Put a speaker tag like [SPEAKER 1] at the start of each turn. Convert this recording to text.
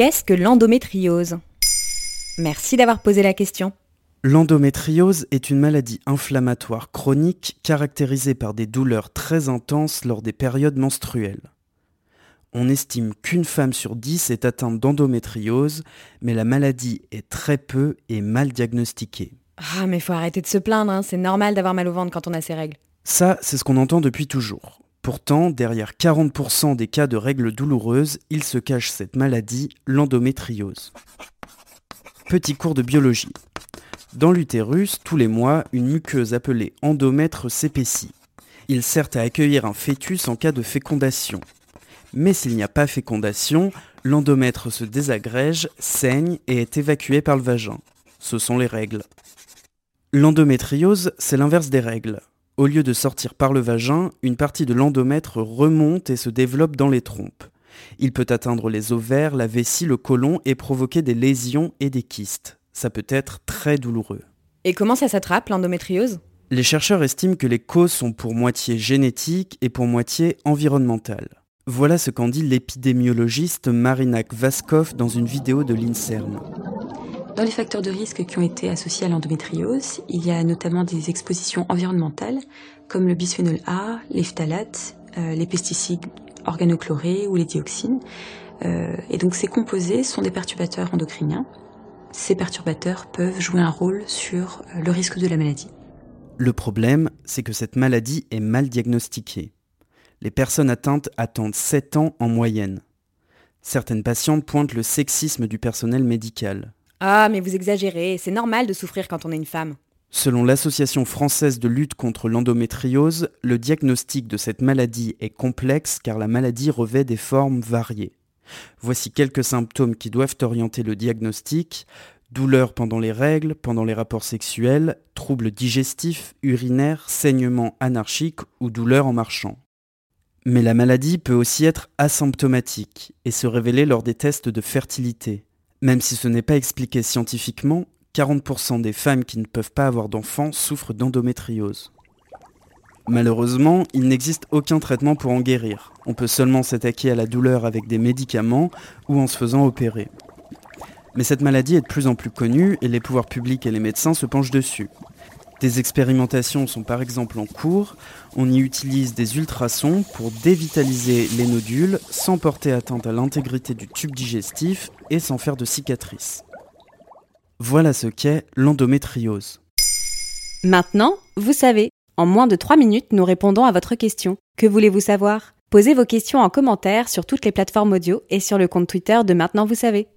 [SPEAKER 1] Qu'est-ce que l'endométriose? Merci d'avoir posé la question.
[SPEAKER 2] L'endométriose est une maladie inflammatoire chronique caractérisée par des douleurs très intenses lors des périodes menstruelles. On estime qu'une femme sur dix est atteinte d'endométriose, mais la maladie est très peu et mal diagnostiquée.
[SPEAKER 1] Ah, mais faut arrêter de se plaindre, hein. c'est normal d'avoir mal au ventre quand on a ses règles.
[SPEAKER 2] Ça, c'est ce qu'on entend depuis toujours. Pourtant, derrière 40% des cas de règles douloureuses, il se cache cette maladie, l'endométriose. Petit cours de biologie. Dans l'utérus, tous les mois, une muqueuse appelée endomètre s'épaissit. Il sert à accueillir un fœtus en cas de fécondation. Mais s'il n'y a pas fécondation, l'endomètre se désagrège, saigne et est évacué par le vagin. Ce sont les règles. L'endométriose, c'est l'inverse des règles. Au lieu de sortir par le vagin, une partie de l'endomètre remonte et se développe dans les trompes. Il peut atteindre les ovaires, la vessie, le côlon et provoquer des lésions et des kystes. Ça peut être très douloureux.
[SPEAKER 1] Et comment ça s'attrape, l'endométriose?
[SPEAKER 2] Les chercheurs estiment que les causes sont pour moitié génétiques et pour moitié environnementales. Voilà ce qu'en dit l'épidémiologiste Marinak Vaskov dans une vidéo de l'INSERM.
[SPEAKER 3] Dans les facteurs de risque qui ont été associés à l'endométriose, il y a notamment des expositions environnementales comme le bisphénol A, les phtalates, euh, les pesticides organochlorés ou les dioxines. Euh, et donc ces composés sont des perturbateurs endocriniens. Ces perturbateurs peuvent jouer un rôle sur euh, le risque de la maladie.
[SPEAKER 2] Le problème, c'est que cette maladie est mal diagnostiquée. Les personnes atteintes attendent 7 ans en moyenne. Certaines patientes pointent le sexisme du personnel médical.
[SPEAKER 1] Ah, mais vous exagérez, c'est normal de souffrir quand on est une femme.
[SPEAKER 2] Selon l'Association française de lutte contre l'endométriose, le diagnostic de cette maladie est complexe car la maladie revêt des formes variées. Voici quelques symptômes qui doivent orienter le diagnostic. Douleurs pendant les règles, pendant les rapports sexuels, troubles digestifs, urinaires, saignements anarchiques ou douleurs en marchant. Mais la maladie peut aussi être asymptomatique et se révéler lors des tests de fertilité. Même si ce n'est pas expliqué scientifiquement, 40% des femmes qui ne peuvent pas avoir d'enfants souffrent d'endométriose. Malheureusement, il n'existe aucun traitement pour en guérir. On peut seulement s'attaquer à la douleur avec des médicaments ou en se faisant opérer. Mais cette maladie est de plus en plus connue et les pouvoirs publics et les médecins se penchent dessus. Des expérimentations sont par exemple en cours. On y utilise des ultrasons pour dévitaliser les nodules sans porter atteinte à l'intégrité du tube digestif et sans faire de cicatrices. Voilà ce qu'est l'endométriose.
[SPEAKER 1] Maintenant, vous savez. En moins de 3 minutes, nous répondons à votre question. Que voulez-vous savoir? Posez vos questions en commentaire sur toutes les plateformes audio et sur le compte Twitter de Maintenant vous savez.